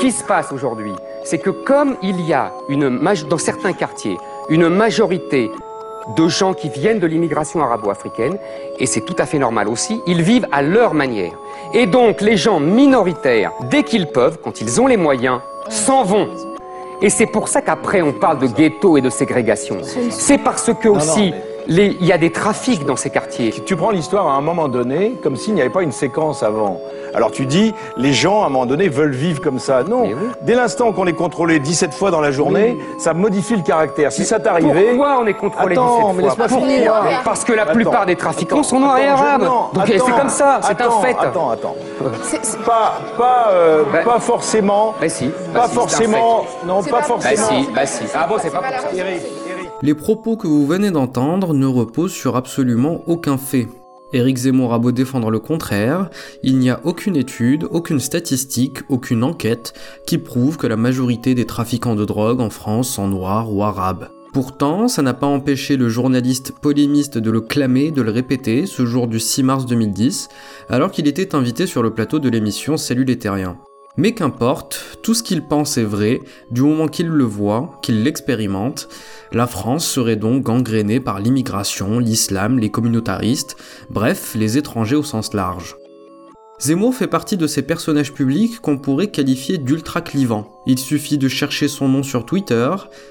qui se passe aujourd'hui, c'est que comme il y a une, dans certains quartiers une majorité de gens qui viennent de l'immigration arabo-africaine, et c'est tout à fait normal aussi, ils vivent à leur manière. Et donc les gens minoritaires, dès qu'ils peuvent, quand ils ont les moyens, s'en vont. Et c'est pour ça qu'après on parle de ghetto et de ségrégation. C'est parce que aussi il y a des trafics dans ces quartiers. Tu prends l'histoire à un moment donné, comme s'il n'y avait pas une séquence avant. Alors tu dis, les gens, à un moment donné, veulent vivre comme ça. Non, dès l'instant qu'on est contrôlé 17 fois dans la journée, ça modifie le caractère. Si ça t'arrivait... Pourquoi on est contrôlé Attends, 17 mais laisse-moi finir. Parce que la plupart des trafiquants sont noirs et arabes. Donc c'est comme ça, c'est un fait. Attends, attends. Pas, pas, euh, bah, pas forcément... Bah si. Bah pas forcément... Non, pas, forcément... Bah si, bah si. Ah bon, c'est pas pour ça. Les propos que vous venez d'entendre ne reposent sur absolument aucun fait. Éric Zemmour a beau défendre le contraire, il n'y a aucune étude, aucune statistique, aucune enquête qui prouve que la majorité des trafiquants de drogue en France sont noirs ou arabes. Pourtant, ça n'a pas empêché le journaliste polémiste de le clamer, de le répéter, ce jour du 6 mars 2010, alors qu'il était invité sur le plateau de l'émission Salut les terriens. Mais qu'importe, tout ce qu'il pense est vrai, du moment qu'il le voit, qu'il l'expérimente. La France serait donc gangrénée par l'immigration, l'islam, les communautaristes, bref, les étrangers au sens large. Zemmour fait partie de ces personnages publics qu'on pourrait qualifier d'ultra clivants. Il suffit de chercher son nom sur Twitter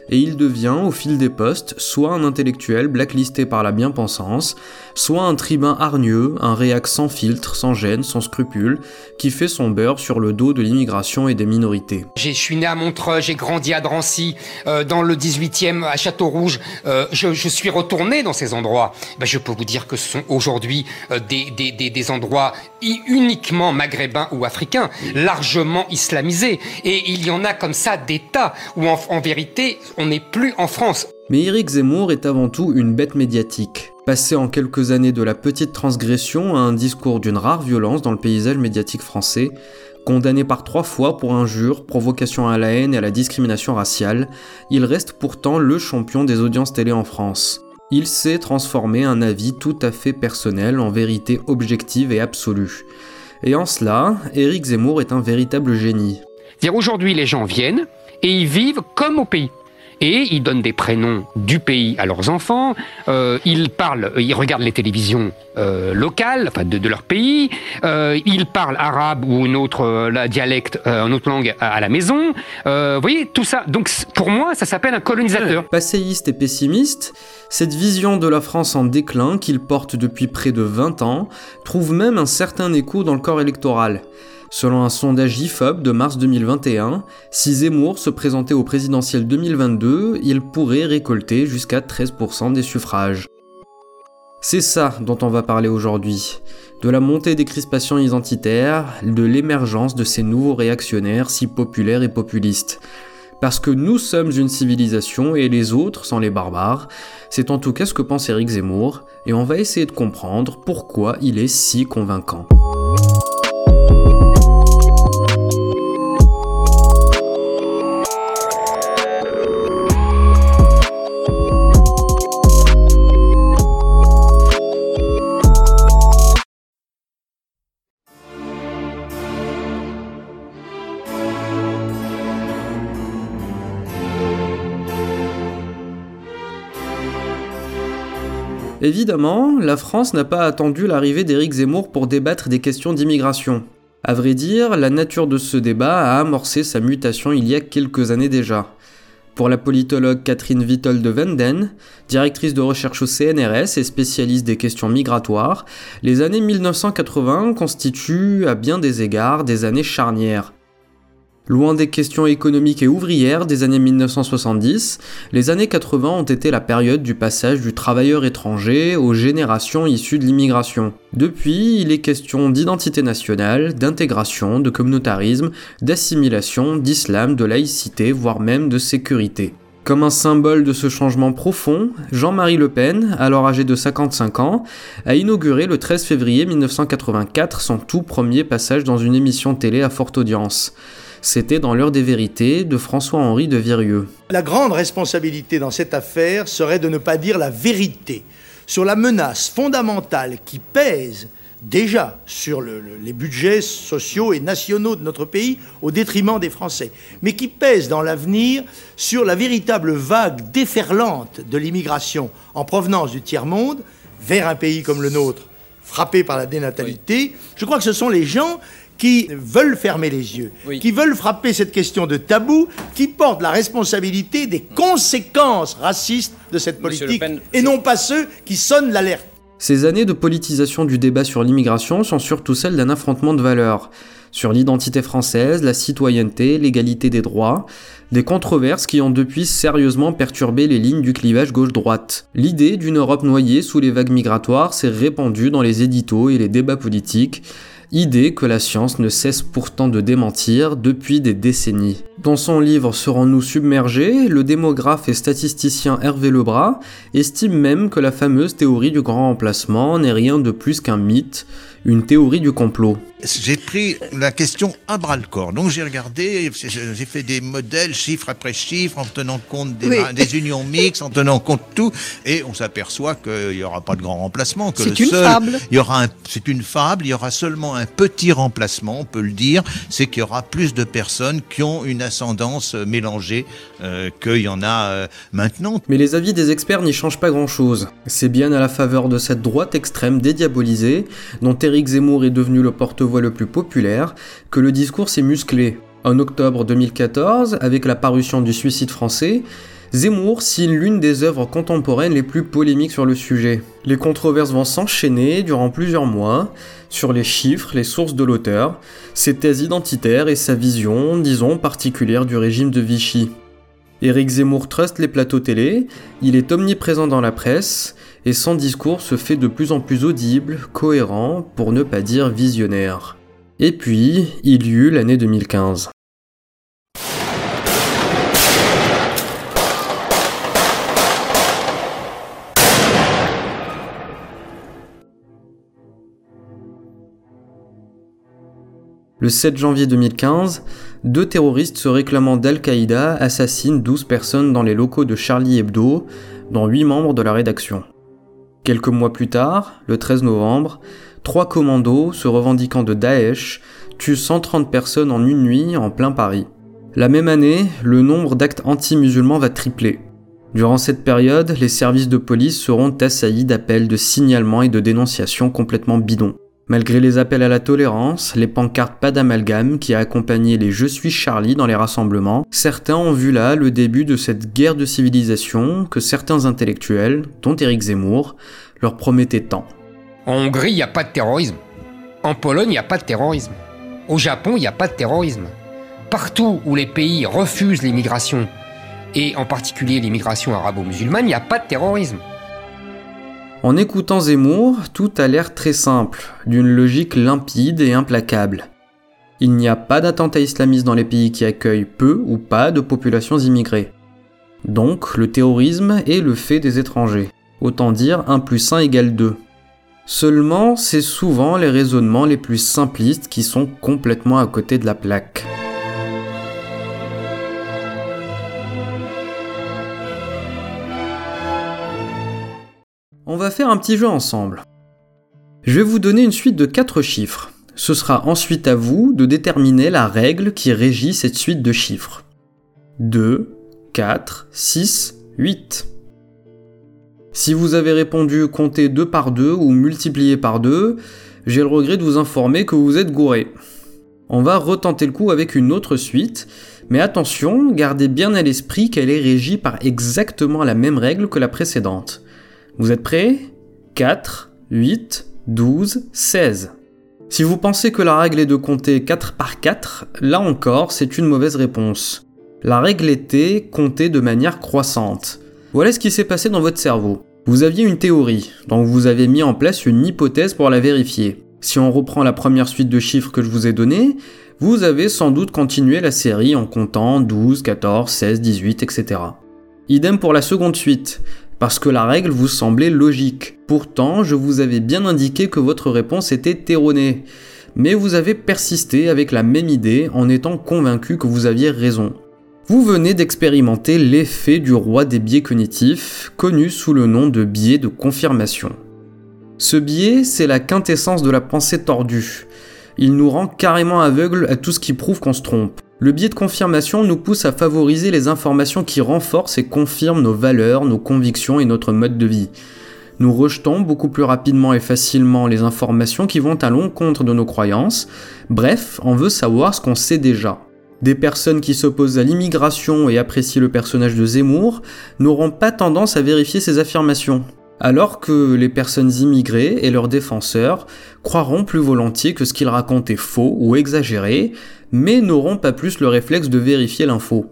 et il devient, au fil des posts, soit un intellectuel blacklisté par la bien-pensance, soit un tribun hargneux, un réac sans filtre, sans gêne, sans scrupule, qui fait son beurre sur le dos de l'immigration et des minorités. Je suis né à Montreux, j'ai grandi à Drancy, euh, dans le 18e, à Château-Rouge. Euh, je, suis retourné dans ces endroits. Ben, je peux vous dire que ce sont aujourd'hui euh, des, des, des endroits uniquement maghrébins ou africains, largement islamisés. Et il y en a comme ça d'État où en, vérité on n'est plus en France. Mais Éric Zemmour est avant tout une bête médiatique. Passé en quelques années de la petite transgression à un discours d'une rare violence dans le paysage médiatique français, condamné par trois fois pour injure, provocation à la haine et à la discrimination raciale, il reste pourtant le champion des audiences télé en France. Il sait transformer un avis tout à fait personnel en vérité objective et absolue. Et en cela, Éric Zemmour est un véritable génie. Aujourd'hui, les gens viennent et ils vivent comme au pays. Et ils donnent des prénoms du pays à leurs enfants. Euh, ils parlent, ils regardent les télévisions euh, locales, enfin de, leur pays. Euh, ils parlent arabe ou une autre dialecte, une autre langue à, la maison. vous voyez tout ça. Donc pour moi, ça s'appelle un colonisateur. Passéiste et pessimiste, cette vision de la France en déclin qu'il porte depuis près de 20 ans trouve même un certain écho dans le corps électoral. Selon un sondage IFOP de mars 2021, si Zemmour se présentait au présidentiel 2022, il pourrait récolter jusqu'à 13% des suffrages. C'est ça dont on va parler aujourd'hui, de la montée des crispations identitaires, de l'émergence de ces nouveaux réactionnaires si populaires et populistes. Parce que nous sommes une civilisation et les autres sont les barbares, c'est en tout cas ce que pense Eric Zemmour, et on va essayer de comprendre pourquoi il est si convaincant. Évidemment, la France n'a pas attendu l'arrivée d'Éric Zemmour pour débattre des questions d'immigration. À vrai dire, la nature de ce débat a amorcé sa mutation il y a quelques années déjà. Pour la politologue Catherine Vittel de Venden, directrice de recherche au CNRS et spécialiste des questions migratoires, les années 1980 constituent à bien des égards des années charnières. Loin des questions économiques et ouvrières des années 1970, les années 80 ont été la période du passage du travailleur étranger aux générations issues de l'immigration. Depuis, il est question d'identité nationale, d'intégration, de communautarisme, d'assimilation, d'islam, de laïcité, voire même de sécurité. Comme un symbole de ce changement profond, Jean-Marie Le Pen, alors âgé de 55 ans, a inauguré le 13 février 1984 son tout premier passage dans une émission télé à forte audience. C'était dans l'heure des vérités de François-Henri de Virieux. La grande responsabilité dans cette affaire serait de ne pas dire la vérité sur la menace fondamentale qui pèse déjà sur les budgets sociaux et nationaux de notre pays au détriment des Français, mais qui pèse dans l'avenir sur la véritable vague déferlante de l'immigration en provenance du tiers-monde vers un pays comme le nôtre, frappé par la dénatalité. Je crois que ce sont les gens qui veulent fermer les yeux, qui veulent frapper cette question de tabou, qui portent la responsabilité des conséquences racistes de cette politique, et non pas ceux qui sonnent l'alerte. Ces années de politisation du débat sur l'immigration sont surtout celles d'un affrontement de valeurs, sur l'identité française, la citoyenneté, l'égalité des droits, des controverses qui ont depuis sérieusement perturbé les lignes du clivage gauche-droite. L'idée d'une Europe noyée sous les vagues migratoires s'est répandue dans les éditos et les débats politiques, idée que la science ne cesse pourtant de démentir depuis des décennies. Dans son livre Serons-nous submergés, le démographe et statisticien Hervé Lebras estime même que la fameuse théorie du grand remplacement n'est rien de plus qu'un mythe, une théorie du complot. J'ai pris la question à bras le corps. Donc j'ai regardé, j'ai fait des modèles chiffre après chiffre en tenant compte des, unions mixtes, en tenant compte de tout, et on s'aperçoit qu'il n'y aura pas de grand remplacement. C'est une fable. Il y aura c'est une fable. Il y aura seulement un petit remplacement, on peut le dire, c'est qu'il y aura plus de personnes qui ont une ascendance mélangée euh, qu'il y en a euh, maintenant. Mais les avis des experts n'y changent pas grand-chose. C'est bien à la faveur de cette droite extrême dédiabolisée, dont Éric Zemmour est devenu le porte-voix le plus populaire, que le discours s'est musclé. En octobre 2014, avec la parution du Suicide français, Zemmour signe l'une des œuvres contemporaines les plus polémiques sur le sujet. Les controverses vont s'enchaîner durant plusieurs mois sur les chiffres, les sources de l'auteur, ses thèses identitaires et sa vision, disons, particulière du régime de Vichy. Éric Zemmour truste les plateaux télé, il est omniprésent dans la presse, et son discours se fait de plus en plus audible, cohérent, pour ne pas dire visionnaire. Et puis, il y eut l'année 2015. Le 7 janvier 2015, deux terroristes se réclamant d'Al-Qaïda assassinent 12 personnes dans les locaux de Charlie Hebdo, dont 8 membres de la rédaction. Quelques mois plus tard, le 13 novembre, trois commandos se revendiquant de Daesh tuent 130 personnes en une nuit en plein Paris. La même année, le nombre d'actes anti-musulmans va tripler. Durant cette période, les services de police seront assaillis d'appels de signalement et de dénonciations complètement bidons. Malgré les appels à la tolérance, les pancartes pas d'amalgame qui a accompagné les Je suis Charlie dans les rassemblements, certains ont vu là le début de cette guerre de civilisation que certains intellectuels, dont Éric Zemmour, leur promettaient tant. En Hongrie, il n'y a pas de terrorisme. En Pologne, il n'y a pas de terrorisme. Au Japon, il n'y a pas de terrorisme. Partout où les pays refusent l'immigration, et en particulier l'immigration arabo-musulmane, il n'y a pas de terrorisme. En écoutant Zemmour, tout a l'air très simple, d'une logique limpide et implacable. Il n'y a pas d'attentats islamistes dans les pays qui accueillent peu ou pas de populations immigrées. Donc, le terrorisme est le fait des étrangers. Autant dire 1 plus 1 égale 2. Seulement, c'est souvent les raisonnements les plus simplistes qui sont complètement à côté de la plaque. On va faire un petit jeu ensemble. Je vais vous donner une suite de 4 chiffres. Ce sera ensuite à vous de déterminer la règle qui régit cette suite de chiffres. 2, 4, 6, 8. Si vous avez répondu compter 2 par 2 ou multiplier par 2, j'ai le regret de vous informer que vous êtes gouré. On va retenter le coup avec une autre suite, mais attention, gardez bien à l'esprit qu'elle est régie par exactement la même règle que la précédente. Vous êtes prêts? 4, 8, 12, 16. Si vous pensez que la règle est de compter 4 par 4, là encore, c'est une mauvaise réponse. La règle était compter de manière croissante. Voilà ce qui s'est passé dans votre cerveau. Vous aviez une théorie, donc vous avez mis en place une hypothèse pour la vérifier. Si on reprend la première suite de chiffres que je vous ai donnée, vous avez sans doute continué la série en comptant 12, 14, 16, 18, etc. Idem pour la seconde suite parce que la règle vous semblait logique. Pourtant, je vous avais bien indiqué que votre réponse était erronée. Mais vous avez persisté avec la même idée en étant convaincu que vous aviez raison. Vous venez d'expérimenter l'effet du roi des biais cognitifs, connu sous le nom de biais de confirmation. Ce biais, c'est la quintessence de la pensée tordue. Il nous rend carrément aveugles à tout ce qui prouve qu'on se trompe. Le biais de confirmation nous pousse à favoriser les informations qui renforcent et confirment nos valeurs, nos convictions et notre mode de vie. Nous rejetons beaucoup plus rapidement et facilement les informations qui vont à l'encontre de nos croyances. Bref, on veut savoir ce qu'on sait déjà. Des personnes qui s'opposent à l'immigration et apprécient le personnage de Zemmour n'auront pas tendance à vérifier ces affirmations. Alors que les personnes immigrées et leurs défenseurs croiront plus volontiers que ce qu'ils racontent est faux ou exagéré, mais n'auront pas plus le réflexe de vérifier l'info.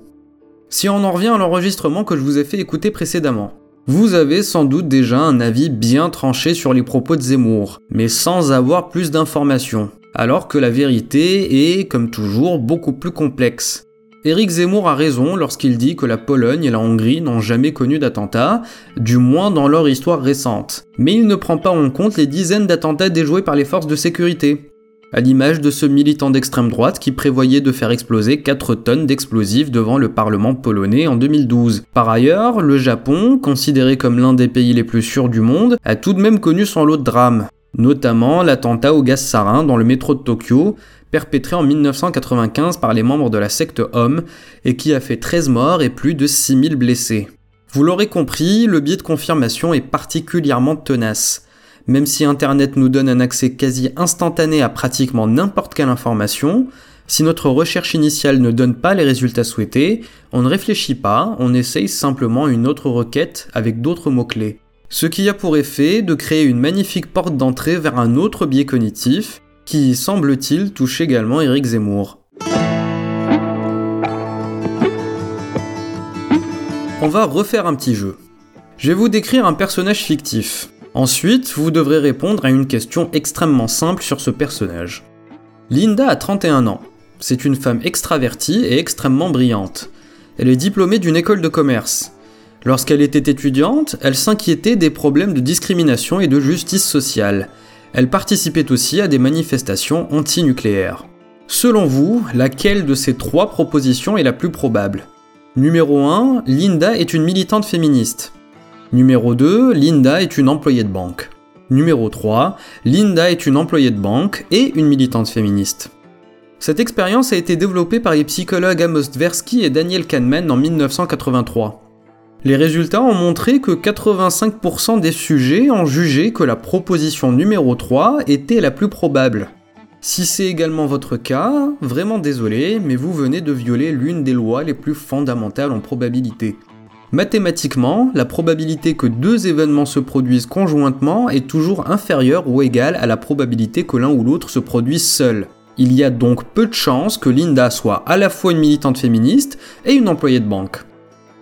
Si on en revient à l'enregistrement que je vous ai fait écouter précédemment, vous avez sans doute déjà un avis bien tranché sur les propos de Zemmour, mais sans avoir plus d'informations, alors que la vérité est, comme toujours, beaucoup plus complexe. Éric Zemmour a raison lorsqu'il dit que la Pologne et la Hongrie n'ont jamais connu d'attentats, du moins dans leur histoire récente. Mais il ne prend pas en compte les dizaines d'attentats déjoués par les forces de sécurité à l'image de ce militant d'extrême droite qui prévoyait de faire exploser 4 tonnes d'explosifs devant le Parlement polonais en 2012. Par ailleurs, le Japon, considéré comme l'un des pays les plus sûrs du monde, a tout de même connu son lot de drames, notamment l'attentat au gaz sarin dans le métro de Tokyo, perpétré en 1995 par les membres de la secte Homme et qui a fait 13 morts et plus de 6000 blessés. Vous l'aurez compris, le biais de confirmation est particulièrement tenace. Même si Internet nous donne un accès quasi instantané à pratiquement n'importe quelle information, si notre recherche initiale ne donne pas les résultats souhaités, on ne réfléchit pas, on essaye simplement une autre requête avec d'autres mots-clés. Ce qui a pour effet de créer une magnifique porte d'entrée vers un autre biais cognitif, qui semble-t-il touche également Eric Zemmour. On va refaire un petit jeu. Je vais vous décrire un personnage fictif. Ensuite, vous devrez répondre à une question extrêmement simple sur ce personnage. Linda a 31 ans. C'est une femme extravertie et extrêmement brillante. Elle est diplômée d'une école de commerce. Lorsqu'elle était étudiante, elle s'inquiétait des problèmes de discrimination et de justice sociale. Elle participait aussi à des manifestations antinucléaires. Selon vous, laquelle de ces trois propositions est la plus probable? Numéro 1, Linda est une militante féministe. Numéro 2, Linda est une employée de banque. Numéro 3, Linda est une employée de banque et une militante féministe. Cette expérience a été développée par les psychologues Amos Tversky et Daniel Kahneman en 1983. Les résultats ont montré que 85% des sujets ont jugé que la proposition numéro 3 était la plus probable. Si c'est également votre cas, vraiment désolé, mais vous venez de violer l'une des lois les plus fondamentales en probabilité. Mathématiquement, la probabilité que deux événements se produisent conjointement est toujours inférieure ou égale à la probabilité que l'un ou l'autre se produise seul. Il y a donc peu de chances que Linda soit à la fois une militante féministe et une employée de banque.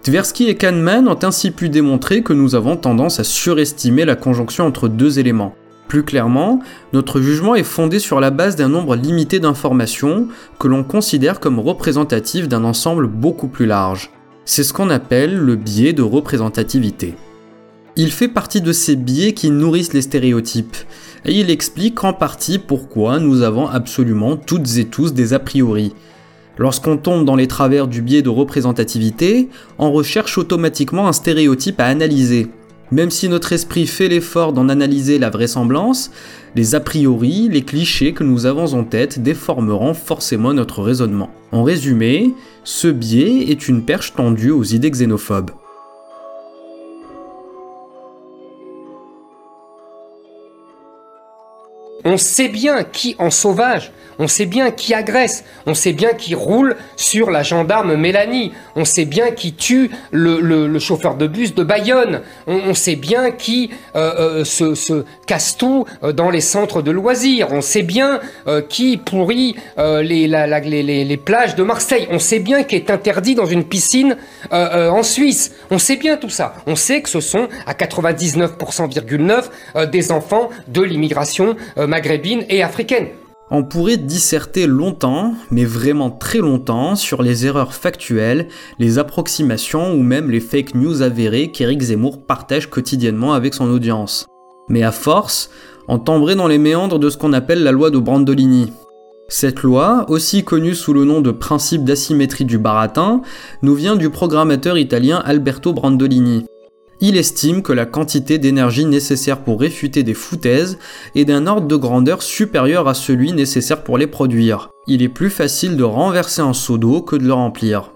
Tversky et Kahneman ont ainsi pu démontrer que nous avons tendance à surestimer la conjonction entre deux éléments. Plus clairement, notre jugement est fondé sur la base d'un nombre limité d'informations que l'on considère comme représentatives d'un ensemble beaucoup plus large. C'est ce qu'on appelle le biais de représentativité. Il fait partie de ces biais qui nourrissent les stéréotypes, et il explique en partie pourquoi nous avons absolument toutes et tous des a priori. Lorsqu'on tombe dans les travers du biais de représentativité, on recherche automatiquement un stéréotype à analyser, même si notre esprit fait l'effort d'en analyser la vraisemblance, les a priori, les clichés que nous avons en tête déformeront forcément notre raisonnement. En résumé, ce biais est une perche tendue aux idées xénophobes. On sait bien qui en sauvage on sait bien qui agresse, on sait bien qui roule sur la gendarme Mélanie, on sait bien qui tue le, chauffeur de bus de Bayonne, on, sait bien qui euh, euh, se, casse tout euh, dans les centres de loisirs, on sait bien qui pourrit les, les, plages de Marseille, on sait bien qui est interdit dans une piscine en Suisse, on sait bien tout ça, on sait que ce sont à 99,9% des enfants de l'immigration maghrébine et africaine. On pourrait disserter longtemps, mais vraiment très longtemps, sur les erreurs factuelles, les approximations ou même les fake news avérées qu'Éric Zemmour partage quotidiennement avec son audience. Mais à force, on tomberait dans les méandres de ce qu'on appelle la loi de Brandolini. Cette loi, aussi connue sous le nom de principe d'asymétrie du baratin, nous vient du programmateur italien Alberto Brandolini. Il estime que la quantité d'énergie nécessaire pour réfuter des foutaises est d'un ordre de grandeur supérieur à celui nécessaire pour les produire. Il est plus facile de renverser un seau d'eau que de le remplir.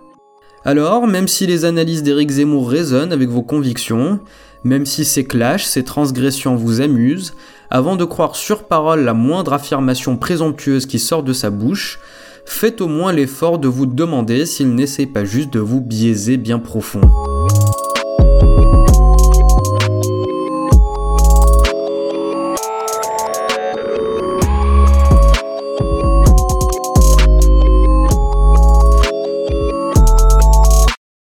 Alors, même si les analyses d'Éric Zemmour résonnent avec vos convictions, même si ces clashs, ces transgressions vous amusent, avant de croire sur parole la moindre affirmation présomptueuse qui sort de sa bouche, faites au moins l'effort de vous demander s'il n'essaie pas juste de vous biaiser bien profond.